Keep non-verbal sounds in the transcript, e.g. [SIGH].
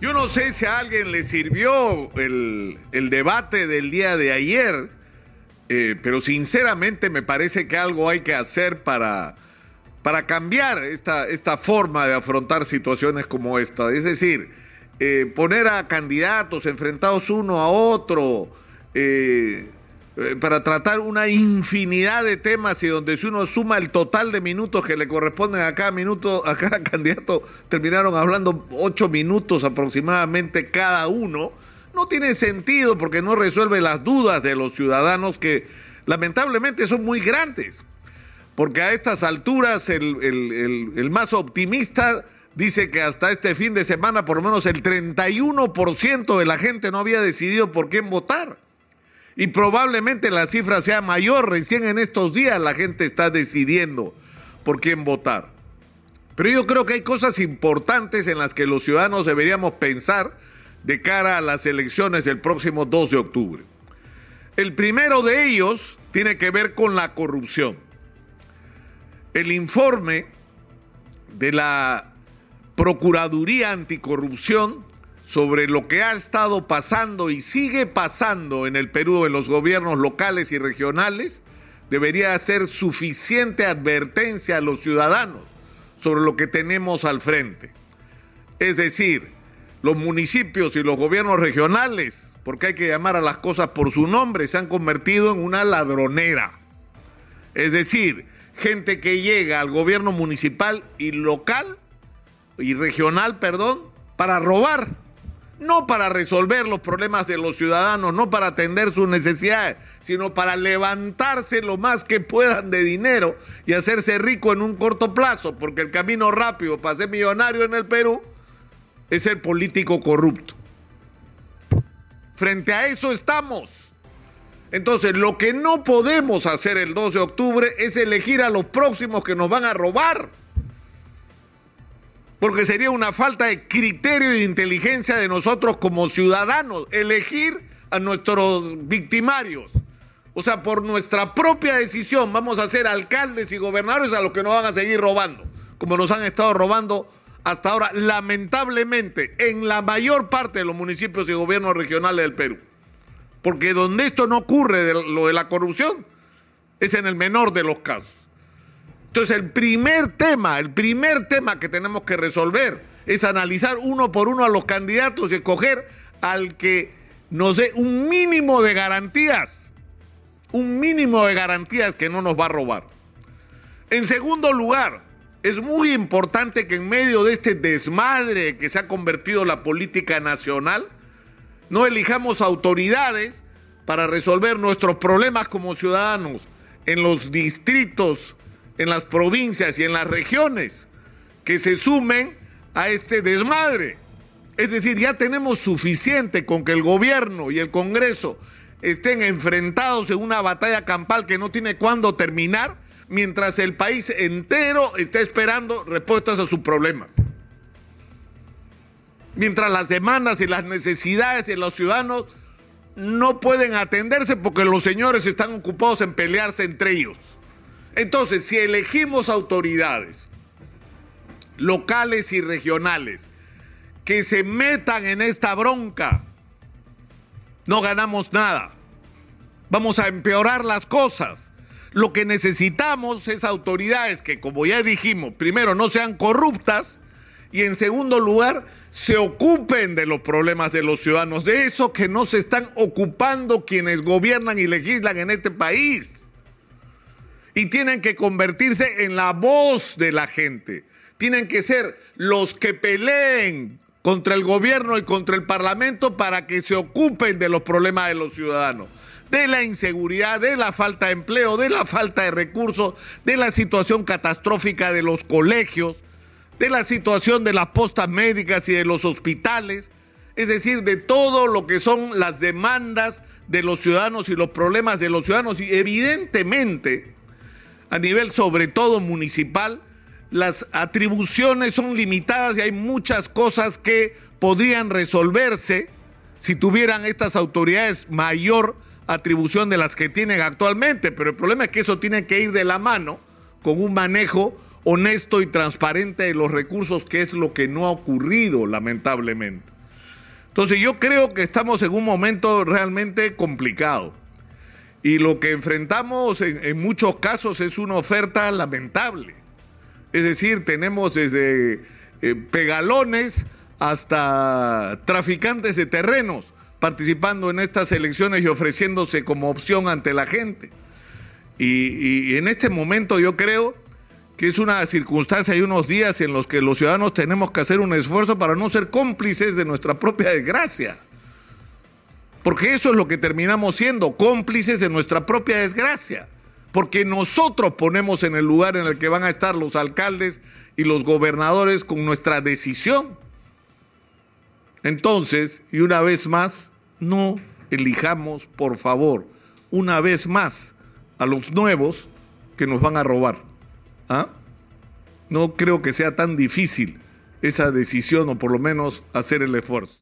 Yo no sé si a alguien le sirvió el, debate del día de ayer, eh, pero sinceramente me parece que algo hay que hacer para, para cambiar esta, esta forma de afrontar situaciones como esta. Es decir, eh, poner a candidatos enfrentados uno a otro, eh, para tratar una infinidad de temas y donde si uno suma el total de minutos que le corresponden a cada minuto, a cada [LAUGHS] candidato, terminaron hablando ocho minutos aproximadamente cada uno, no tiene sentido porque no resuelve las dudas de los ciudadanos que lamentablemente son muy grandes. Porque a estas alturas el, el más optimista dice que hasta este fin de semana por lo menos el 31% de la gente no había decidido por quién votar y probablemente la cifra sea mayor. Recién en estos días la gente está decidiendo por quién votar. Pero yo creo que hay cosas importantes en las que los ciudadanos deberíamos pensar de cara a las elecciones del próximo 2 de octubre. El primero de ellos tiene que ver con la corrupción. El informe de la Procuraduría Anticorrupción sobre lo que ha estado pasando y sigue pasando en el Perú en los gobiernos locales y regionales, debería ser suficiente advertencia a los ciudadanos sobre lo que tenemos al frente. Es decir, los municipios y los gobiernos regionales, porque hay que llamar a las cosas por su nombre, se han convertido en una ladronera. Es decir, gente que llega al gobierno municipal y local y regional, perdón, para robar no para resolver los problemas de los ciudadanos, no para atender sus necesidades, sino para levantarse lo más que puedan de dinero y hacerse rico en un corto plazo, porque el camino rápido para ser millonario en el Perú es ser político corrupto. Frente a eso estamos. Entonces, lo que no podemos hacer el 2 de octubre es elegir a los próximos que nos van a robar porque sería una falta de criterio y de inteligencia de nosotros como ciudadanos, elegir a nuestros victimarios. O sea, por nuestra propia decisión vamos a ser alcaldes y gobernadores a los que nos van a seguir robando, como nos han estado robando hasta ahora, lamentablemente, en la mayor parte de los municipios y gobiernos regionales del Perú. Porque donde esto no ocurre, lo de la corrupción, es en el menor de los casos. Entonces el primer tema, el primer tema que tenemos que resolver es analizar uno por uno a los candidatos y escoger al que nos dé un mínimo de garantías, un mínimo de garantías que no nos va a robar. En segundo lugar, es muy importante que en medio de este desmadre que se ha convertido la política nacional, no elijamos autoridades para resolver nuestros problemas como ciudadanos en los distritos en las provincias y en las regiones que se sumen a este desmadre. Es decir, ya tenemos suficiente con que el gobierno y el Congreso estén enfrentados en una batalla campal que no tiene cuándo terminar, mientras el país entero está esperando respuestas a sus problemas. Mientras las demandas y las necesidades de los ciudadanos no pueden atenderse porque los señores están ocupados en pelearse entre ellos. Entonces, si elegimos autoridades locales y regionales que se metan en esta bronca, no ganamos nada. Vamos a empeorar las cosas. Lo que necesitamos es autoridades que, como ya dijimos, primero no sean corruptas y en segundo lugar se ocupen de los problemas de los ciudadanos, de eso que no se están ocupando quienes gobiernan y legislan en este país y tienen que convertirse en la voz de la gente. Tienen que ser los que peleen contra el gobierno y contra el parlamento para que se ocupen de los problemas de los ciudadanos, de la inseguridad, de la falta de empleo, de la falta de recursos, de la situación catastrófica de los colegios, de la situación de las postas médicas y de los hospitales, es decir, de todo lo que son las demandas de los ciudadanos y los problemas de los ciudadanos. Y evidentemente, a nivel sobre todo municipal, las atribuciones son limitadas y hay muchas cosas que podrían resolverse si tuvieran estas autoridades mayor atribución de las que tienen actualmente, pero el problema es que eso tiene que ir de la mano con un manejo honesto y transparente de los recursos, que es lo que no ha ocurrido lamentablemente. Entonces yo creo que estamos en un momento realmente complicado. Y lo que enfrentamos en, muchos casos es una oferta lamentable. Es decir, tenemos desde eh, pegalones hasta traficantes de terrenos participando en estas elecciones y ofreciéndose como opción ante la gente. Y, y en este momento yo creo que es una circunstancia y unos días en los que los ciudadanos tenemos que hacer un esfuerzo para no ser cómplices de nuestra propia desgracia. Porque eso es lo que terminamos siendo, cómplices de nuestra propia desgracia. Porque nosotros ponemos en el lugar en el que van a estar los alcaldes y los gobernadores con nuestra decisión. Entonces, y una vez más, no elijamos, por favor, una vez más a los nuevos que nos van a robar. ¿Ah? No creo que sea tan difícil esa decisión o por lo menos hacer el esfuerzo.